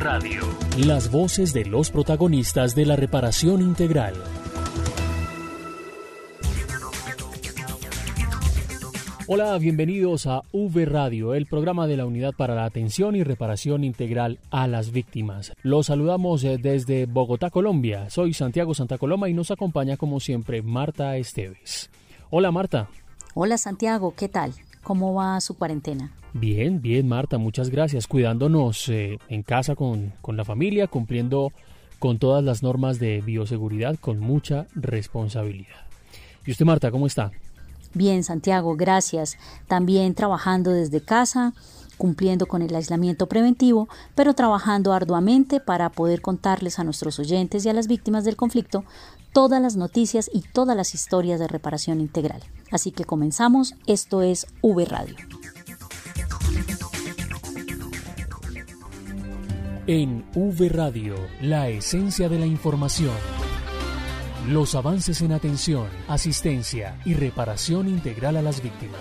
Radio. Las voces de los protagonistas de la reparación integral. Hola, bienvenidos a V Radio, el programa de la Unidad para la Atención y Reparación Integral a las Víctimas. Los saludamos eh, desde Bogotá, Colombia. Soy Santiago Santa Coloma y nos acompaña como siempre Marta Esteves. Hola Marta. Hola Santiago, ¿qué tal? ¿Cómo va su cuarentena? Bien, bien Marta, muchas gracias. Cuidándonos eh, en casa con, con la familia, cumpliendo con todas las normas de bioseguridad con mucha responsabilidad. ¿Y usted Marta, cómo está? Bien, Santiago, gracias. También trabajando desde casa, cumpliendo con el aislamiento preventivo, pero trabajando arduamente para poder contarles a nuestros oyentes y a las víctimas del conflicto todas las noticias y todas las historias de reparación integral. Así que comenzamos, esto es V Radio. En V Radio, la esencia de la información. Los avances en atención, asistencia y reparación integral a las víctimas.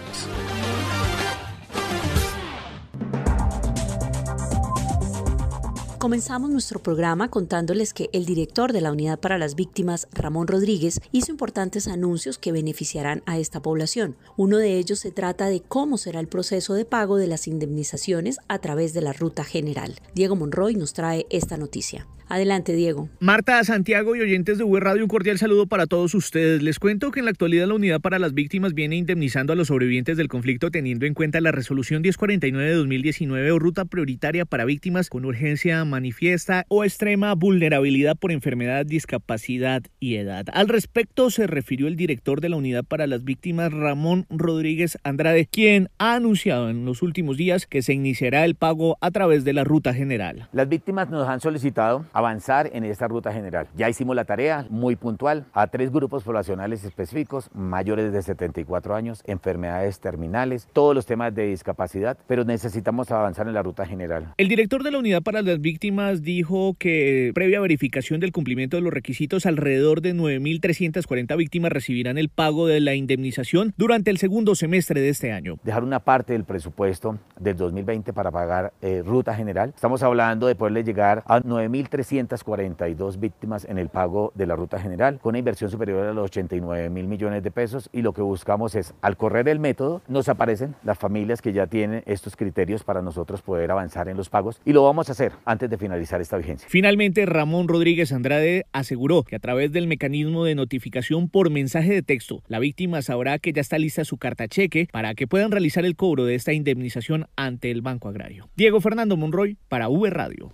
Comenzamos nuestro programa contándoles que el director de la Unidad para las Víctimas, Ramón Rodríguez, hizo importantes anuncios que beneficiarán a esta población. Uno de ellos se trata de cómo será el proceso de pago de las indemnizaciones a través de la Ruta General. Diego Monroy nos trae esta noticia. Adelante, Diego. Marta, Santiago y oyentes de V Radio, un cordial saludo para todos ustedes. Les cuento que en la actualidad la Unidad para las Víctimas viene indemnizando a los sobrevivientes del conflicto teniendo en cuenta la resolución 1049 de 2019 o ruta prioritaria para víctimas con urgencia manifiesta o extrema vulnerabilidad por enfermedad, discapacidad y edad. Al respecto se refirió el director de la Unidad para las Víctimas, Ramón Rodríguez Andrade, quien ha anunciado en los últimos días que se iniciará el pago a través de la ruta general. Las víctimas nos han solicitado avanzar en esta ruta general. Ya hicimos la tarea muy puntual a tres grupos poblacionales específicos, mayores de 74 años, enfermedades terminales, todos los temas de discapacidad, pero necesitamos avanzar en la ruta general. El director de la Unidad para las Víctimas dijo que previa verificación del cumplimiento de los requisitos, alrededor de 9.340 víctimas recibirán el pago de la indemnización durante el segundo semestre de este año. Dejar una parte del presupuesto del 2020 para pagar eh, ruta general. Estamos hablando de poderle llegar a 9.300 342 víctimas en el pago de la ruta general, con una inversión superior a los 89 mil millones de pesos. Y lo que buscamos es, al correr el método, nos aparecen las familias que ya tienen estos criterios para nosotros poder avanzar en los pagos y lo vamos a hacer antes de finalizar esta vigencia. Finalmente, Ramón Rodríguez Andrade aseguró que a través del mecanismo de notificación por mensaje de texto, la víctima sabrá que ya está lista su carta cheque para que puedan realizar el cobro de esta indemnización ante el Banco Agrario. Diego Fernando Monroy para V Radio.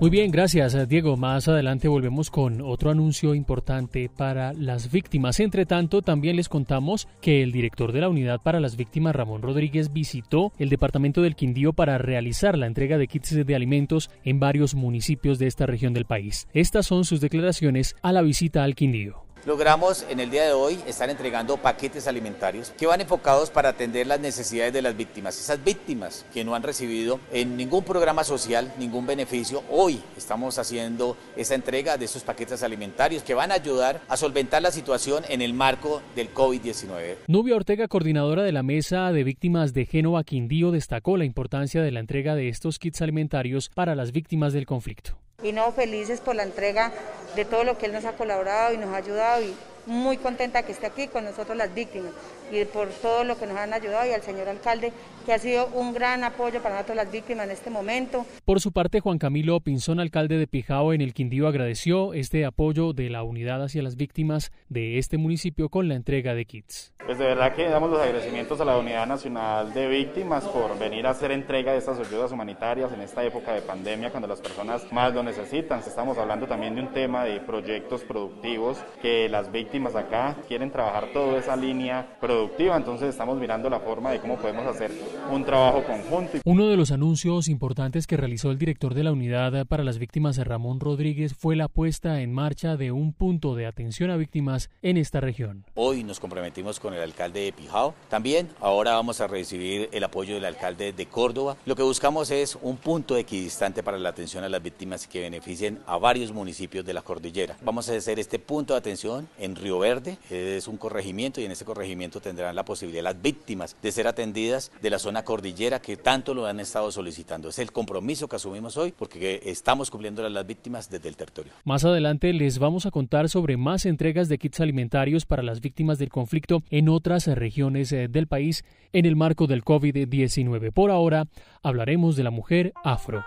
Muy bien, gracias Diego. Más adelante volvemos con otro anuncio importante para las víctimas. Entre tanto, también les contamos que el director de la Unidad para las Víctimas, Ramón Rodríguez, visitó el departamento del Quindío para realizar la entrega de kits de alimentos en varios municipios de esta región del país. Estas son sus declaraciones a la visita al Quindío. Logramos en el día de hoy estar entregando paquetes alimentarios que van enfocados para atender las necesidades de las víctimas. Esas víctimas que no han recibido en ningún programa social, ningún beneficio, hoy estamos haciendo esa entrega de esos paquetes alimentarios que van a ayudar a solventar la situación en el marco del COVID-19. Nubia Ortega, coordinadora de la Mesa de Víctimas de Génova Quindío, destacó la importancia de la entrega de estos kits alimentarios para las víctimas del conflicto y no felices por la entrega de todo lo que él nos ha colaborado y nos ha ayudado y muy contenta que esté aquí con nosotros las víctimas y por todo lo que nos han ayudado y al señor alcalde que ha sido un gran apoyo para nosotros las víctimas en este momento. Por su parte, Juan Camilo Pinzón, alcalde de Pijao en el Quindío, agradeció este apoyo de la unidad hacia las víctimas de este municipio con la entrega de kits. Pues de verdad que damos los agradecimientos a la Unidad Nacional de Víctimas por venir a hacer entrega de estas ayudas humanitarias en esta época de pandemia cuando las personas más lo necesitan. Estamos hablando también de un tema de proyectos productivos que las víctimas acá quieren trabajar toda esa línea productiva productiva, entonces estamos mirando la forma de cómo podemos hacer un trabajo conjunto. Uno de los anuncios importantes que realizó el director de la Unidad para las Víctimas, Ramón Rodríguez, fue la puesta en marcha de un punto de atención a víctimas en esta región. Hoy nos comprometimos con el alcalde de Pijao. También ahora vamos a recibir el apoyo del alcalde de Córdoba. Lo que buscamos es un punto equidistante para la atención a las víctimas que beneficien a varios municipios de la cordillera. Vamos a hacer este punto de atención en Río Verde, es un corregimiento y en ese corregimiento tendrán la posibilidad las víctimas de ser atendidas de la zona cordillera que tanto lo han estado solicitando. Es el compromiso que asumimos hoy porque estamos cumpliendo las víctimas desde el territorio. Más adelante les vamos a contar sobre más entregas de kits alimentarios para las víctimas del conflicto en otras regiones eh, del país en el marco del COVID-19. Por ahora hablaremos de la mujer afro.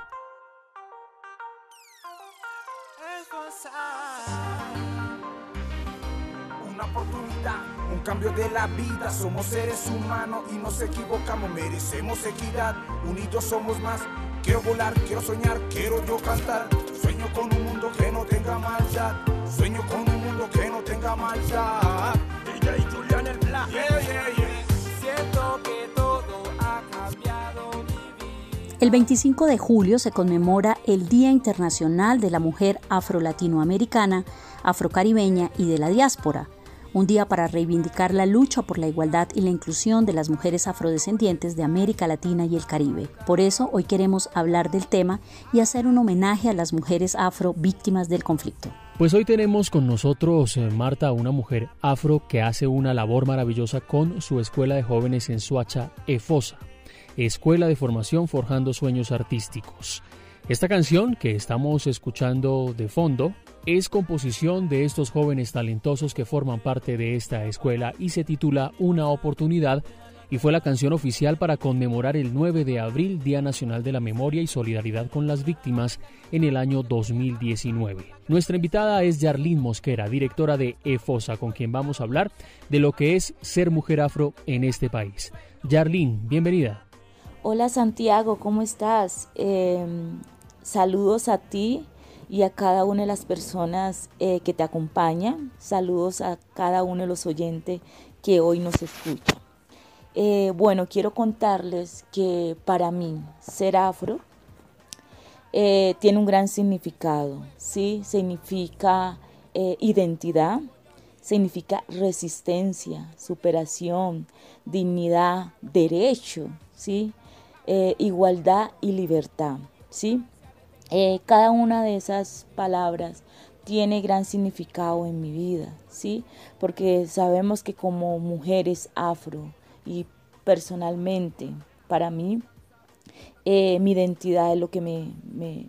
Oportunidad, un cambio de la vida. Somos seres humanos y nos equivocamos, merecemos equidad. Unidos somos más. Quiero volar, quiero soñar, quiero yo cantar. Sueño con un mundo que no tenga maldad. Sueño con un mundo que no tenga maldad. DJ Julian el Black. Yeah, yeah, yeah. Siento que todo ha cambiado El 25 de julio se conmemora el Día Internacional de la Mujer Afro-Latinoamericana, Afrocaribeña y de la Diáspora, un día para reivindicar la lucha por la igualdad y la inclusión de las mujeres afrodescendientes de América Latina y el Caribe. Por eso hoy queremos hablar del tema y hacer un homenaje a las mujeres afro víctimas del conflicto. Pues hoy tenemos con nosotros, eh, Marta, una mujer afro que hace una labor maravillosa con su escuela de jóvenes en Suacha, EFOSA, Escuela de Formación Forjando Sueños Artísticos. Esta canción que estamos escuchando de fondo es composición de estos jóvenes talentosos que forman parte de esta escuela y se titula Una oportunidad y fue la canción oficial para conmemorar el 9 de abril, Día Nacional de la Memoria y Solidaridad con las Víctimas en el año 2019. Nuestra invitada es Yarlín Mosquera, directora de EFOSA, con quien vamos a hablar de lo que es ser mujer afro en este país. Yarlín, bienvenida. Hola Santiago, ¿cómo estás? Eh, saludos a ti y a cada una de las personas eh, que te acompañan. Saludos a cada uno de los oyentes que hoy nos escuchan. Eh, bueno, quiero contarles que para mí ser afro eh, tiene un gran significado, ¿sí? Significa identidad, significa resistencia, superación, dignidad, derecho, ¿sí? igualdad y libertad, ¿sí? Eh, cada una de esas palabras tiene gran significado en mi vida, ¿sí? Porque sabemos que como mujeres afro y personalmente, para mí, eh, mi identidad es lo que me,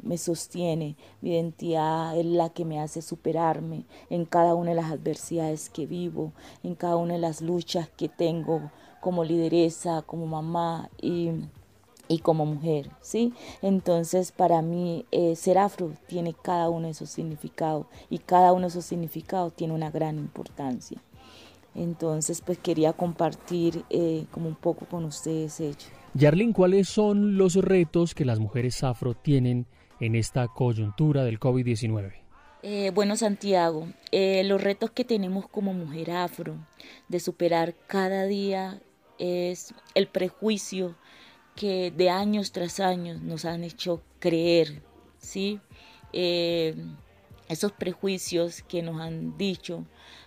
me, sostiene, mi identidad es la que me hace superarme en cada una de las adversidades que vivo, en cada una de las luchas que tengo como lideresa, como mamá y y como mujer, ¿sí? Entonces, para mí, eh, ser afro tiene cada uno de esos significados y cada uno de esos significados tiene una gran importancia. Entonces, pues quería compartir eh, como un poco con ustedes ello. Yarlin, ¿cuáles son los retos que las mujeres afro tienen en esta coyuntura del COVID-19? Eh, bueno, Santiago, los retos que tenemos como mujer afro de superar cada día es el prejuicio que de años tras años nos han hecho creer, ¿sí? Eh, esos prejuicios que nos han dicho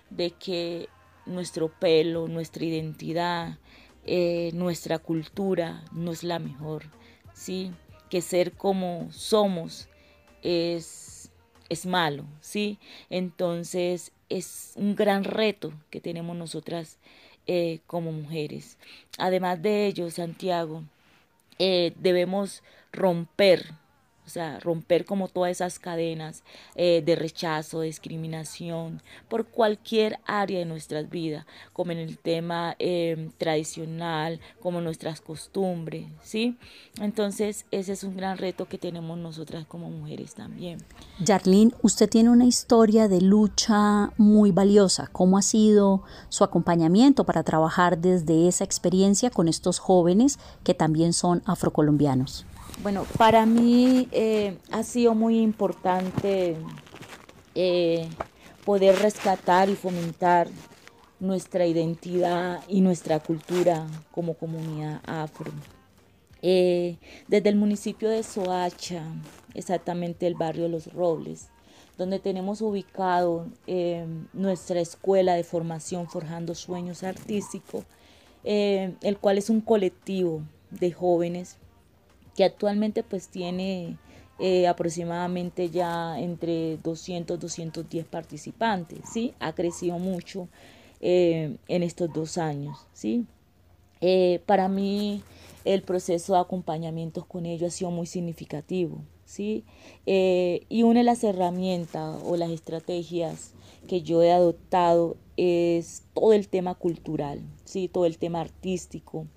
de que nuestro pelo, nuestra identidad, eh, nuestra cultura no es la mejor, ¿sí? Que ser como somos es, es malo, ¿sí? Entonces es un gran reto que tenemos nosotras eh, como mujeres. Además de ello, Santiago, eh, debemos romper, o sea, romper como todas esas cadenas eh, de rechazo, discriminación por cualquier área de nuestras vidas, como en el tema em, tradicional, como nuestras costumbres, ¿sí? Entonces, ese es un gran reto que tenemos nosotras como mujeres también. Jarlene, usted tiene una historia de lucha muy valiosa. ¿Cómo ha sido su acompañamiento para trabajar desde esa experiencia con estos jóvenes que también son afrocolombianos? Bueno, para mí eh, ha sido muy importante eh, poder rescatar y fomentar nuestra identidad y nuestra cultura como comunidad afro. Eh, desde el municipio de Soacha, exactamente el barrio Los Robles, donde tenemos ubicado nuestra escuela de formación Forjando Sueños Artísticos, el cual es un colectivo de jóvenes que actualmente pues tiene aproximadamente ya entre 200, 210 participantes, ¿sí? Ha crecido mucho en estos dos años, ¿sí? para mí el proceso de acompañamiento con ellos ha sido muy significativo. ¿sí? Eh, y una de las herramientas o las estrategias que yo he adoptado es todo el tema cultural, ¿sí? todo el tema artístico.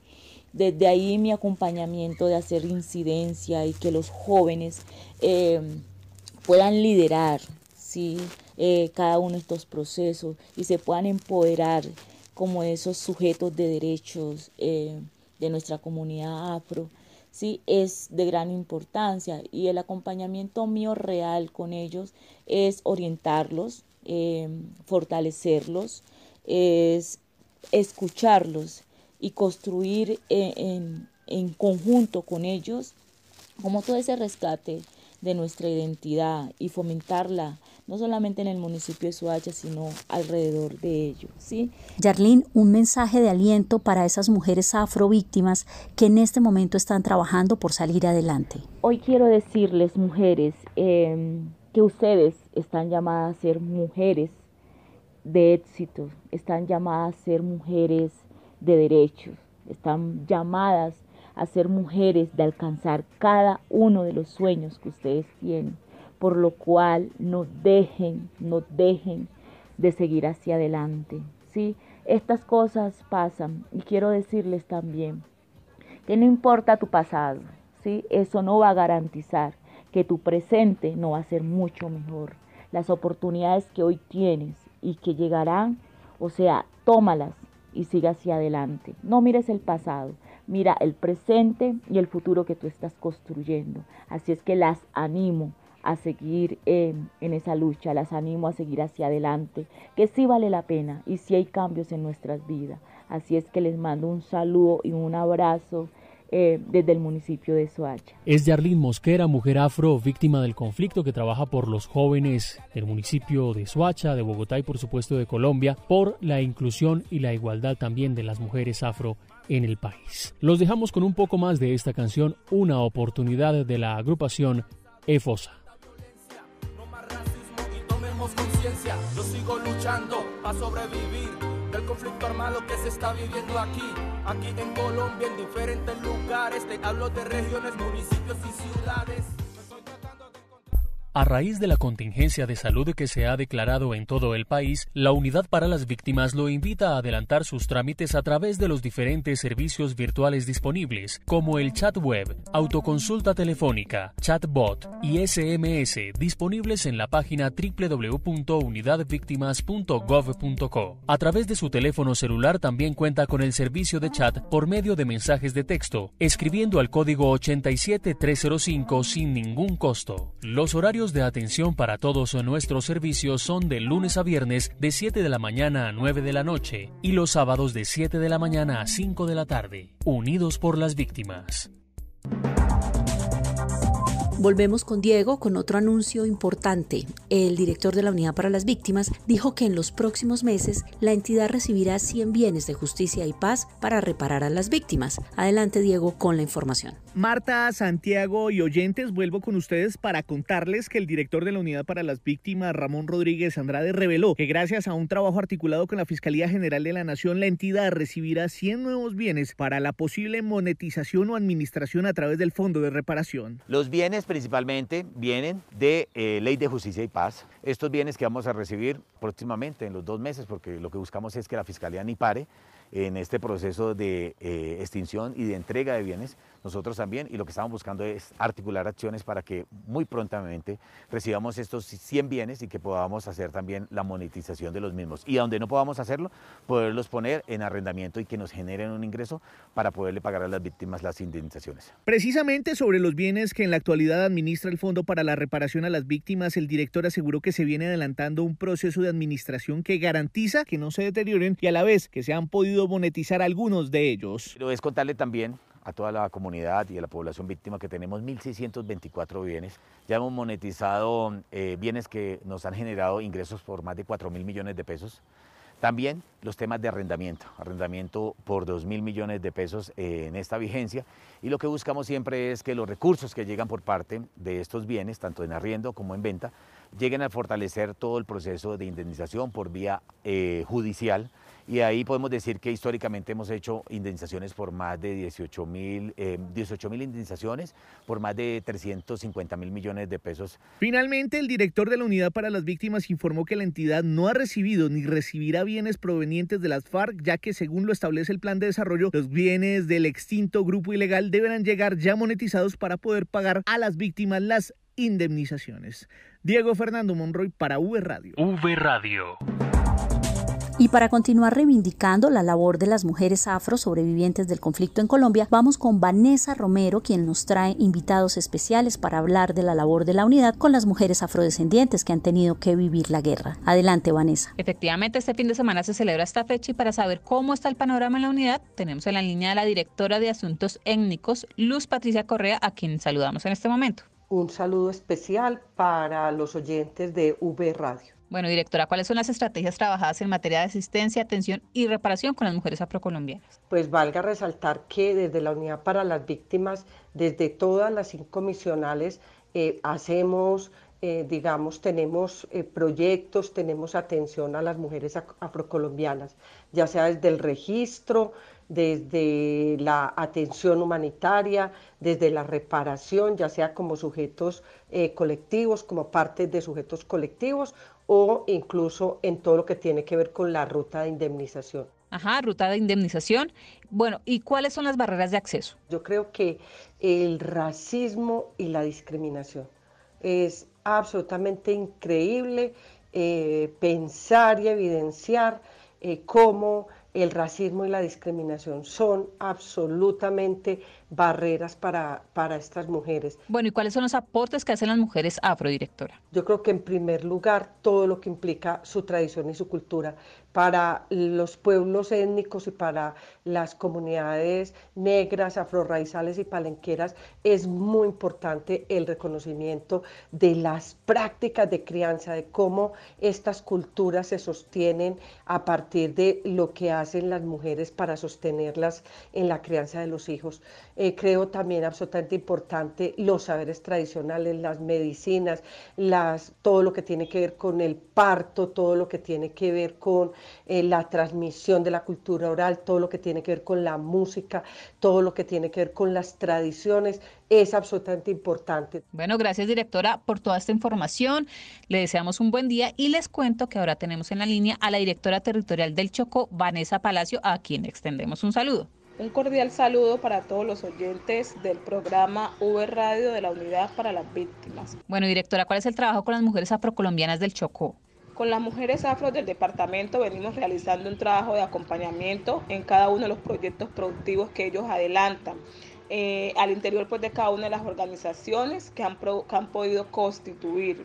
Desde ahí mi acompañamiento de hacer incidencia y que los jóvenes eh, puedan liderar ¿sí? Eh, cada uno de estos procesos y se puedan empoderar como esos sujetos de derechos de nuestra comunidad afro, ¿sí? es de gran importancia y el acompañamiento mío real con ellos es orientarlos, em, fortalecerlos, es escucharlos y construir e, en, en conjunto con ellos como todo ese rescate de nuestra identidad y fomentarla no solamente en el municipio de Suacha, sino alrededor de ello. ¿sí? Yarlín, un mensaje de aliento para esas mujeres afrovíctimas que en este momento están trabajando por salir adelante. Hoy quiero decirles, mujeres, em, que ustedes están llamadas a ser mujeres de éxito, están llamadas a ser mujeres de derechos, están llamadas a ser mujeres de alcanzar cada uno de los sueños que ustedes tienen por lo cual no dejen, no dejen de seguir hacia adelante. ¿sí? Estas cosas pasan y quiero decirles también que no importa tu pasado, ¿sí? eso no va a garantizar que tu presente no va a ser mucho mejor. Las oportunidades que hoy tienes y que llegarán, o sea, tómalas y siga hacia adelante. No mires el pasado, mira el presente y el futuro que tú estás construyendo. Así es que las animo a seguir en esa lucha, las animo a seguir hacia adelante, que sí vale la pena y sí hay cambios en nuestras vidas. Así es que les mando un saludo y un abrazo eh, desde el municipio de Soacha. Es Yarlín Mosquera, mujer afro, víctima del conflicto que trabaja por los jóvenes del municipio de Soacha, de Bogotá y por supuesto de Colombia, por la inclusión y la igualdad también de las mujeres afro en el país. Los dejamos con un poco más de esta canción, una oportunidad de la agrupación EFOSA. Yo sigo luchando para sobrevivir del conflicto armado que se está viviendo aquí, aquí en Colombia, en diferentes lugares. Te hablo de regiones, municipios y ciudades. A raíz de la contingencia de salud que se ha declarado en todo el país, la Unidad para las Víctimas lo invita a adelantar sus trámites a través de los diferentes servicios virtuales disponibles, como el chat web, autoconsulta telefónica, chatbot y SMS, disponibles en la página www.unidadvictimas.gov.co. A través de su teléfono celular también cuenta con el servicio de chat por medio de mensajes de texto, escribiendo al código 87305 sin ningún costo. Los horarios de atención para todos nuestros servicios son de lunes a viernes de 7 de la mañana a 9 de la noche y los sábados de 7 de la mañana a 5 de la tarde. Unidos por las víctimas. Volvemos con Diego con otro anuncio importante. El director de la Unidad para las Víctimas dijo que en los próximos meses la entidad recibirá 100 bienes de justicia y paz para reparar a las víctimas. Adelante Diego con la información. Marta, Santiago y oyentes, vuelvo con ustedes para contarles que el director de la Unidad para las Víctimas, Ramón Rodríguez Andrade, reveló que gracias a un trabajo articulado con la Fiscalía General de la Nación, la entidad recibirá 100 nuevos bienes para la posible monetización o administración a través del Fondo de Reparación. Los bienes principalmente vienen de eh, Ley de Justicia y Paz. Estos bienes que vamos a recibir próximamente, en los dos meses, porque lo que buscamos es que la Fiscalía ni pare, en este proceso de eh, extinción y de entrega de bienes, nosotros también, y lo que estamos buscando es articular acciones para que muy prontamente recibamos estos 100 bienes y que podamos hacer también la monetización de los mismos. Y donde no podamos hacerlo, poderlos poner en arrendamiento y que nos generen un ingreso para poderle pagar a las víctimas las indemnizaciones. Precisamente sobre los bienes que en la actualidad administra el Fondo para la Reparación a las Víctimas, el director aseguró que se viene adelantando un proceso de administración que garantiza que no se deterioren y a la vez que se han podido monetizar algunos de ellos. Pero es contarle también a toda la comunidad y a la población víctima que tenemos 1.624 bienes. Ya hemos monetizado eh, bienes que nos han generado ingresos por más de 4 mil millones de pesos. También los temas de arrendamiento, arrendamiento por 2 mil millones de pesos eh, en esta vigencia. Y lo que buscamos siempre es que los recursos que llegan por parte de estos bienes, tanto en arriendo como en venta, lleguen a fortalecer todo el proceso de indemnización por vía eh, judicial y ahí podemos decir que históricamente hemos hecho indemnizaciones por más de 18 mil eh, indemnizaciones, por más de 350 mil millones de pesos. Finalmente, el director de la Unidad para las Víctimas informó que la entidad no ha recibido ni recibirá bienes provenientes de las FARC, ya que según lo establece el plan de desarrollo, los bienes del extinto grupo ilegal deberán llegar ya monetizados para poder pagar a las víctimas las indemnizaciones. Diego Fernando Monroy para V Radio. V Radio. Y para continuar reivindicando la labor de las mujeres afro sobrevivientes del conflicto en Colombia, vamos con Vanessa Romero, quien nos trae invitados especiales para hablar de la labor de la unidad con las mujeres afrodescendientes que han tenido que vivir la guerra. Adelante, Vanessa. Efectivamente, este fin de semana se celebra esta fecha y para saber cómo está el panorama en la unidad, tenemos en la línea a la directora de Asuntos Étnicos, Luz Patricia Correa, a quien saludamos en este momento. Un saludo especial para los oyentes de V Radio. Bueno, directora, ¿cuáles son las estrategias trabajadas en materia de asistencia, atención y reparación con las mujeres afrocolombianas? Pues valga resaltar que desde la Unidad para las Víctimas, desde todas las cinco misionales, eh, hacemos, eh, digamos, tenemos eh, proyectos, tenemos atención a las mujeres afrocolombianas, ya sea desde el registro, desde la atención humanitaria, desde la reparación, ya sea como sujetos colectivos, como parte de sujetos colectivos o incluso en todo lo que tiene que ver con la ruta de indemnización. Ajá, ruta de indemnización. Bueno, ¿y cuáles son las barreras de acceso? Yo creo que el racismo y la discriminación es absolutamente increíble eh, pensar y evidenciar eh, cómo el racismo y la discriminación son absolutamente barreras para, para estas mujeres. Bueno, ¿y cuáles son los aportes que hacen las mujeres afrodirectora? Yo creo que en primer lugar todo lo que implica su tradición y su cultura para los pueblos étnicos y para las comunidades negras, afrorraizales y palenqueras es muy importante el reconocimiento de las prácticas de crianza, de cómo estas culturas se sostienen a partir de lo que hacen las mujeres para sostenerlas en la crianza de los hijos. Eh, creo también absolutamente importante los saberes tradicionales, las medicinas, las, todo lo que tiene que ver con el parto, todo lo que tiene que ver con eh, la transmisión de la cultura oral, todo lo que tiene que ver con la música, todo lo que tiene que ver con las tradiciones, es absolutamente importante. Bueno, gracias directora por toda esta información. Le deseamos un buen día y les cuento que ahora tenemos en la línea a la directora territorial del Chocó, Vanessa Palacio, a quien extendemos un saludo. Un cordial saludo para todos los oyentes del programa V Radio de la Unidad para las Víctimas. Bueno, directora, ¿cuál es el trabajo con las mujeres afrocolombianas del Chocó? Con las mujeres afro del departamento venimos realizando un trabajo de acompañamiento en cada uno de los proyectos productivos que ellos adelantan. Eh, al interior pues, de cada una de las organizaciones que han, que han podido constituir.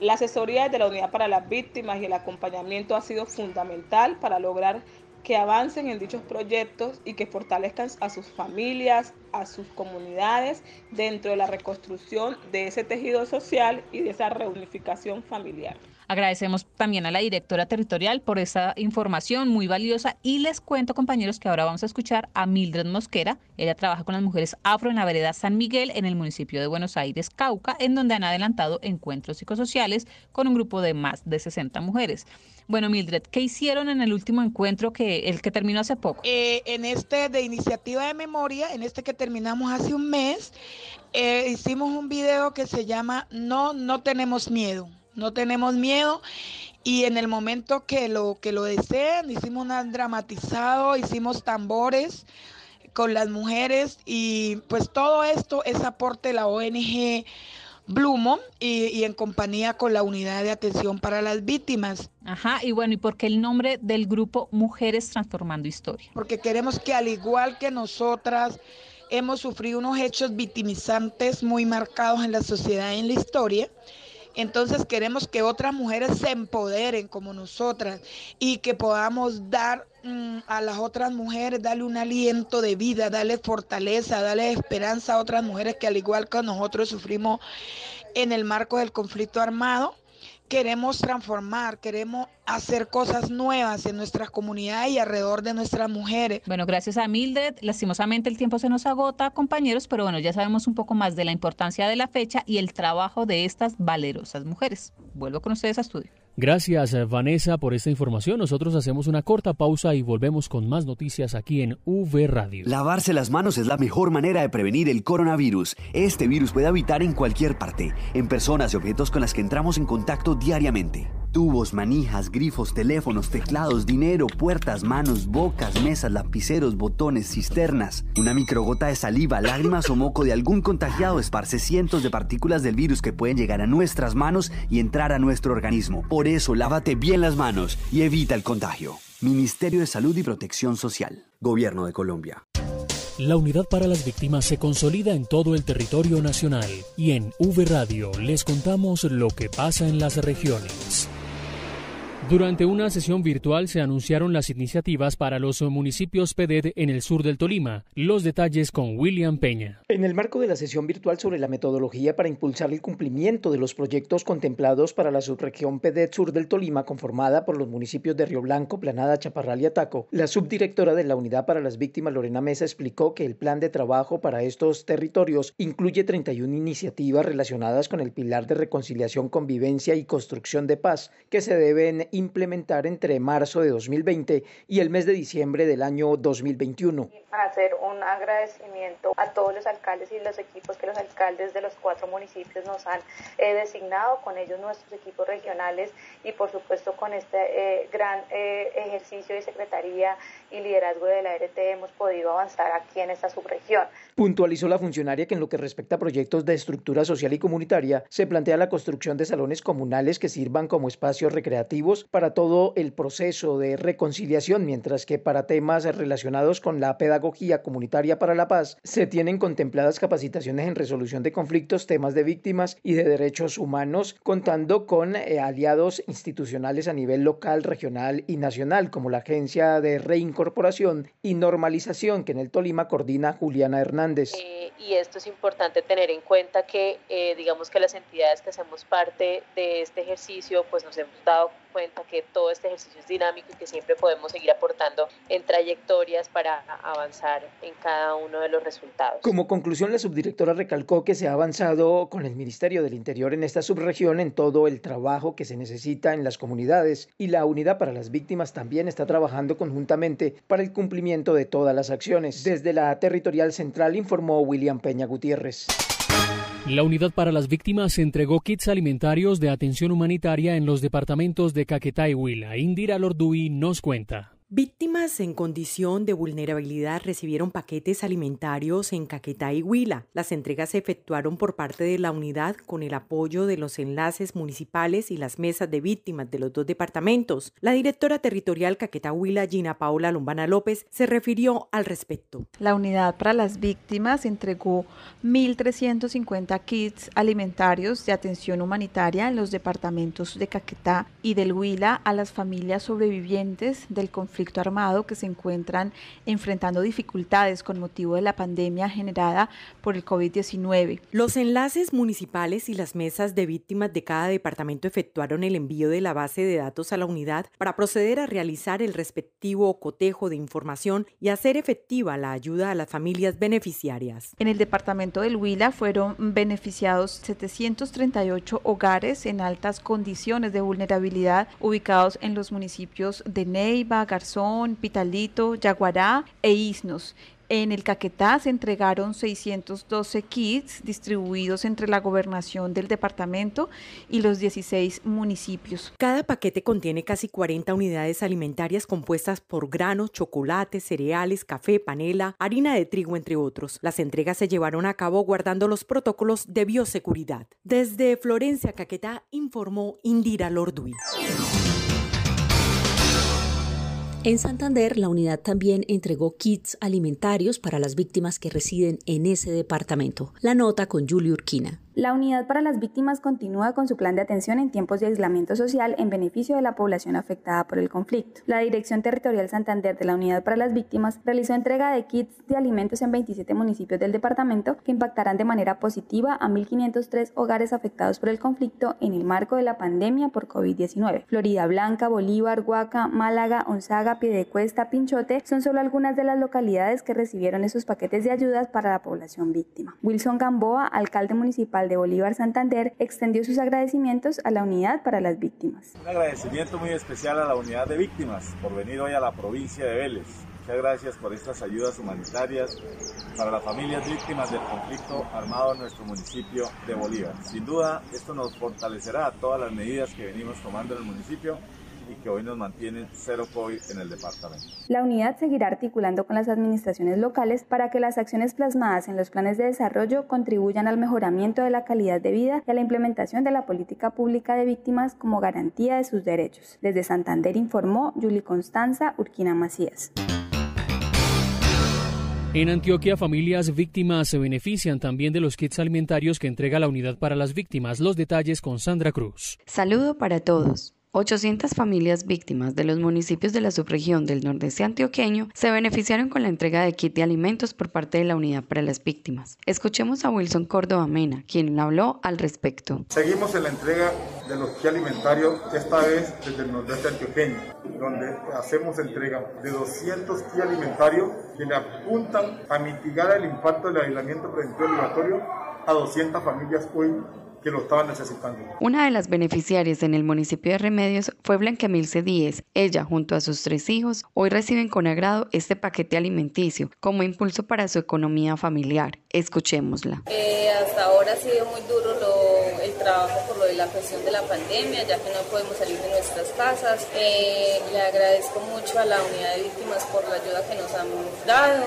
La asesoría de la Unidad para las Víctimas y el acompañamiento ha sido fundamental para lograr que avancen en dichos proyectos y que fortalezcan a sus familias, a sus comunidades dentro de la reconstrucción de ese tejido social y de esa reunificación familiar. Agradecemos también a la directora territorial por esa información muy valiosa y les cuento compañeros que ahora vamos a escuchar a Mildred Mosquera. Ella trabaja con las mujeres afro en la vereda San Miguel en el municipio de Buenos Aires, Cauca, en donde han adelantado encuentros psicosociales con un grupo de más de 60 mujeres. Bueno, Mildred, ¿qué hicieron en el último encuentro que el que terminó hace poco? Eh, en este de iniciativa de memoria, en este que terminamos hace un mes, eh, hicimos un video que se llama No, no tenemos miedo no tenemos miedo y en el momento que lo, que lo desean, hicimos un dramatizado, hicimos tambores con las mujeres y pues todo esto es aporte de la ONG Blumo y, y, en compañía con la Unidad de Atención para las Víctimas. Ajá, y bueno, ¿y por qué el nombre del grupo Mujeres Transformando Historia? Porque queremos que al igual que nosotras hemos sufrido unos hechos victimizantes muy marcados en la sociedad y en la historia, entonces queremos que otras mujeres se empoderen como nosotras y que podamos dar mm, a las otras mujeres, darle un aliento de vida, darle fortaleza, darle esperanza a otras mujeres que al igual que nosotros sufrimos en el marco del conflicto armado queremos transformar, queremos hacer cosas nuevas en nuestras comunidades y alrededor de nuestras mujeres. Bueno, gracias a Mildred. Lastimosamente el tiempo se nos agota, compañeros, pero bueno, ya sabemos un poco más de la importancia de la fecha y el trabajo de estas valerosas mujeres. Vuelvo con ustedes a estudio. Gracias, Vanessa, por esta información. Nosotros hacemos una corta pausa y volvemos con más noticias aquí en V Radio. Lavarse las manos es la mejor manera de prevenir el coronavirus. Este virus puede habitar en cualquier parte, en personas y objetos con las que entramos en contacto diariamente. Tubos, manijas, grifos, teléfonos, teclados, dinero, puertas, manos, bocas, mesas, lapiceros, botones, cisternas. Una microgota de saliva, lágrimas o moco de algún contagiado esparce cientos de partículas del virus que pueden llegar a nuestras manos y entrar a nuestro organismo. Por eso, lávate bien las manos y evita el contagio. Ministerio de Salud y Protección Social. Gobierno de Colombia. La unidad para las víctimas se consolida en todo el territorio nacional y en V Radio les contamos lo que pasa en las regiones. Durante una sesión virtual se anunciaron las iniciativas para los municipios PEDED en el sur del Tolima. Los detalles con William Peña. En el marco de la sesión virtual sobre la metodología para impulsar el cumplimiento de los proyectos contemplados para la subregión PEDED sur del Tolima, conformada por los municipios de Río Blanco, Planada, Chaparral y Ataco, la subdirectora de la Unidad para las Víctimas, Lorena Mesa, explicó que el plan de trabajo para estos territorios incluye 31 iniciativas relacionadas con el pilar de reconciliación, convivencia y construcción de paz, que se deben implementar entre marzo de 2020 y el mes de diciembre del año 2021. Hacer un agradecimiento a todos los alcaldes y los equipos que los alcaldes de los cuatro municipios nos han eh, designado, con ellos nuestros equipos regionales y por supuesto con este eh, gran eh, ejercicio de secretaría y liderazgo de la RT hemos podido avanzar aquí en esta subregión. Puntualizó la funcionaria que en lo que respecta a proyectos de estructura social y comunitaria, se plantea la construcción de salones comunales que sirvan como espacios recreativos para todo el proceso de reconciliación, mientras que para temas relacionados con la pedagogía comunitaria para la paz, se tienen contempladas capacitaciones en resolución de conflictos, temas de víctimas y de derechos humanos, contando con eh, aliados institucionales a nivel local, regional y nacional, como la Agencia de Reincorporación y Normalización que en el Tolima coordina Juliana Hernández. Eh, y esto es importante tener en cuenta que, eh, digamos que las entidades que hacemos parte de este ejercicio, pues nos hemos dado cuenta que todo este ejercicio es dinámico y que siempre podemos seguir aportando en trayectorias para avanzar en cada uno de los resultados. Como conclusión, la subdirectora recalcó que se ha avanzado con el Ministerio del Interior en esta subregión en todo el trabajo que se necesita en las comunidades y la Unidad para las Víctimas también está trabajando conjuntamente para el cumplimiento de todas las acciones. Desde la Territorial Central informó William Peña Gutiérrez. La Unidad para las Víctimas entregó kits alimentarios de atención humanitaria en los departamentos de Caquetá y Huila. Indira Lorduy nos cuenta. Víctimas en condición de vulnerabilidad recibieron paquetes alimentarios en Caquetá y Huila. Las entregas se efectuaron por parte de la unidad con el apoyo de los enlaces municipales y las mesas de víctimas de los dos departamentos. La directora territorial Caquetá Huila, Gina Paula Lombana López, se refirió al respecto. La unidad para las víctimas entregó 1.350 kits alimentarios de atención humanitaria en los departamentos de Caquetá y del Huila a las familias sobrevivientes del conflicto armado que se encuentran enfrentando dificultades con motivo de la pandemia generada por el COVID-19. Los enlaces municipales y las mesas de víctimas de cada departamento efectuaron el envío de la base de datos a la unidad para proceder a realizar el respectivo cotejo de información y hacer efectiva la ayuda a las familias beneficiarias. En el departamento del Huila fueron beneficiados 738 hogares en altas condiciones de vulnerabilidad ubicados en los municipios de Neiva, Garzón, Pitalito, Yaguará e Isnos. En el Caquetá se entregaron 612 kits distribuidos entre la gobernación del departamento y los 16 municipios. Cada paquete contiene casi 40 unidades alimentarias compuestas por granos, chocolate, cereales, café, panela, harina de trigo, entre otros. Las entregas se llevaron a cabo guardando los protocolos de bioseguridad. Desde Florencia, Caquetá, informó Indira Lorduy. En Santander, la unidad también entregó kits alimentarios para las víctimas que residen en ese departamento. La nota con Julio Urquina. La Unidad para las Víctimas continúa con su plan de atención en tiempos de aislamiento social en beneficio de la población afectada por el conflicto. La Dirección Territorial Santander de la Unidad para las Víctimas realizó entrega de kits de alimentos en 27 municipios del departamento que impactarán de manera positiva a 1.503 hogares afectados por el conflicto en el marco de la pandemia por COVID-19. Florida Blanca, Bolívar, Huaca, Málaga, Onzaga, Piedecuesta, Pinchote son solo algunas de las localidades que recibieron esos paquetes de ayudas para la población víctima. Wilson Gamboa, alcalde municipal de Bolívar Santander extendió sus agradecimientos a la unidad para las víctimas. Un agradecimiento muy especial a la unidad de víctimas por venir hoy a la provincia de Vélez. Muchas gracias por estas ayudas humanitarias para las familias víctimas del conflicto armado en nuestro municipio de Bolívar. Sin duda, esto nos fortalecerá todas las medidas que venimos tomando en el municipio y que hoy nos mantienen cero COVID en el departamento. La unidad seguirá articulando con las administraciones locales para que las acciones plasmadas en los planes de desarrollo contribuyan al mejoramiento de la calidad de vida y a la implementación de la política pública de víctimas como garantía de sus derechos. Desde Santander informó Yuli Constanza Urquina Macías. En Antioquia, familias víctimas se benefician también de los kits alimentarios que entrega la Unidad para las Víctimas. Los detalles con Sandra Cruz. Saludo para todos. 800 familias víctimas de los municipios de la subregión del nordeste antioqueño se beneficiaron con la entrega de kit de alimentos por parte de la Unidad para las Víctimas. Escuchemos a Wilson Córdoba Mena, quien habló al respecto. Seguimos en la entrega de los kits alimentarios, esta vez desde el nordeste antioqueño, donde hacemos entrega de 200 kits alimentarios que le apuntan a mitigar el impacto del aislamiento preventivo obligatorio a 200 familias hoy que lo estaban necesitando. Una de las beneficiarias en el municipio de Remedios fue Blanquemilce Díez. Ella, junto a sus tres hijos, hoy reciben con agrado este paquete alimenticio como impulso para su economía familiar. Escuchémosla. Eh, hasta ahora ha sido muy duro lo, el trabajo por lo de la cuestión de la pandemia, ya que no podemos salir de nuestras casas. Eh, le agradezco mucho a la unidad de víctimas por la ayuda que nos han dado.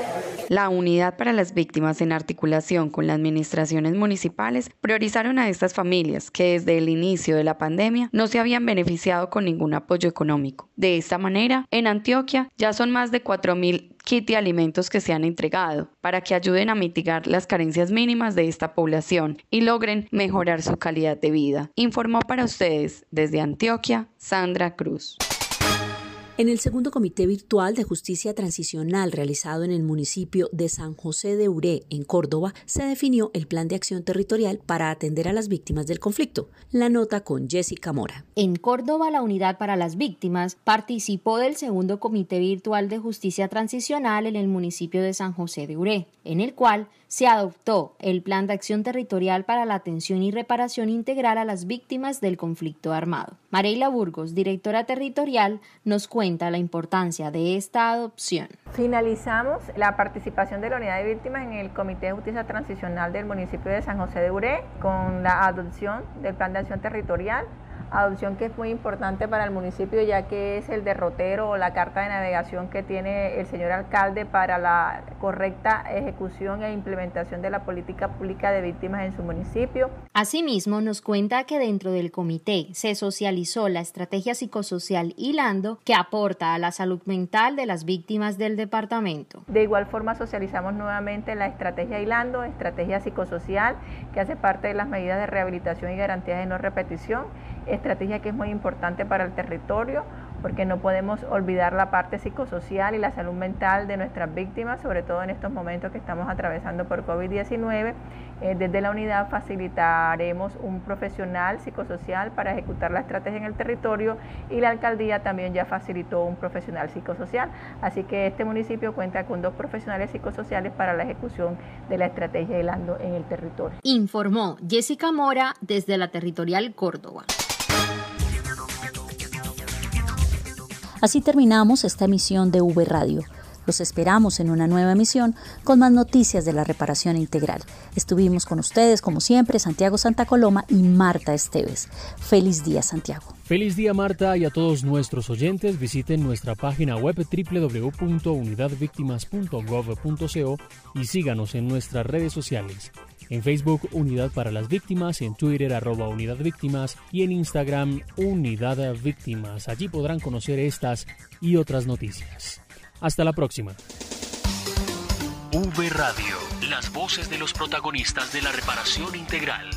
La unidad para las víctimas en articulación con las administraciones municipales priorizaron a familias que desde el inicio de la pandemia no se habían beneficiado con ningún apoyo económico. De esta manera, en Antioquia ya son más de 4.000 kits de alimentos que se han entregado para que ayuden a mitigar las carencias mínimas de esta población y logren mejorar su calidad de vida. Informó para ustedes desde Antioquia Sandra Cruz. En el segundo comité virtual de justicia transicional realizado en el municipio de San José de Uré, en Córdoba, se definió el plan de acción territorial para atender a las víctimas del conflicto. La nota con Jessica Mora. En Córdoba, la Unidad para las Víctimas participó del segundo comité virtual de justicia transicional en el municipio de San José de Uré, en el cual se adoptó el Plan de Acción Territorial para la Atención y Reparación Integral a las Víctimas del Conflicto Armado. Mareila Burgos, directora territorial, nos cuenta la importancia de esta adopción. Finalizamos la participación de la Unidad de Víctimas en el Comité de Justicia Transicional del municipio de San José de Uré con la adopción del Plan de Acción Territorial adopción que es muy importante para el municipio ya que es el derrotero o la carta de navegación que tiene el señor alcalde para la correcta ejecución e implementación de la política pública de víctimas en su municipio. Asimismo, nos cuenta que dentro del comité se socializó la estrategia psicosocial Hilando que aporta a la salud mental de las víctimas del departamento. De igual forma, socializamos nuevamente la estrategia Hilando, estrategia psicosocial que hace parte de las medidas de rehabilitación y garantías de no repetición estrategia que es muy importante para el territorio porque no podemos olvidar la parte psicosocial y la salud mental de nuestras víctimas, sobre todo en estos momentos que estamos atravesando por COVID-19. Eh, desde la unidad facilitaremos un profesional psicosocial para ejecutar la estrategia en el territorio y la alcaldía también ya facilitó un profesional psicosocial. Así que este municipio cuenta con dos profesionales psicosociales para la ejecución de la estrategia hilando en el territorio. Informó Jessica Mora desde la Territorial Córdoba. Así terminamos esta emisión de V Radio. Los esperamos en una nueva emisión con más noticias de la reparación integral. Estuvimos con ustedes, como siempre, Santiago Santa Coloma y Marta Esteves. Feliz día, Santiago. Feliz día, Marta, y a todos nuestros oyentes. Visiten nuestra página web www.unidadvictimas.gov.co y síganos en nuestras redes sociales. En Facebook, Unidad para las Víctimas, en Twitter, arroba Unidad Víctimas y en Instagram, Unidad Víctimas. Allí podrán conocer estas y otras noticias. Hasta la próxima. V Radio, las voces de los protagonistas de la reparación integral.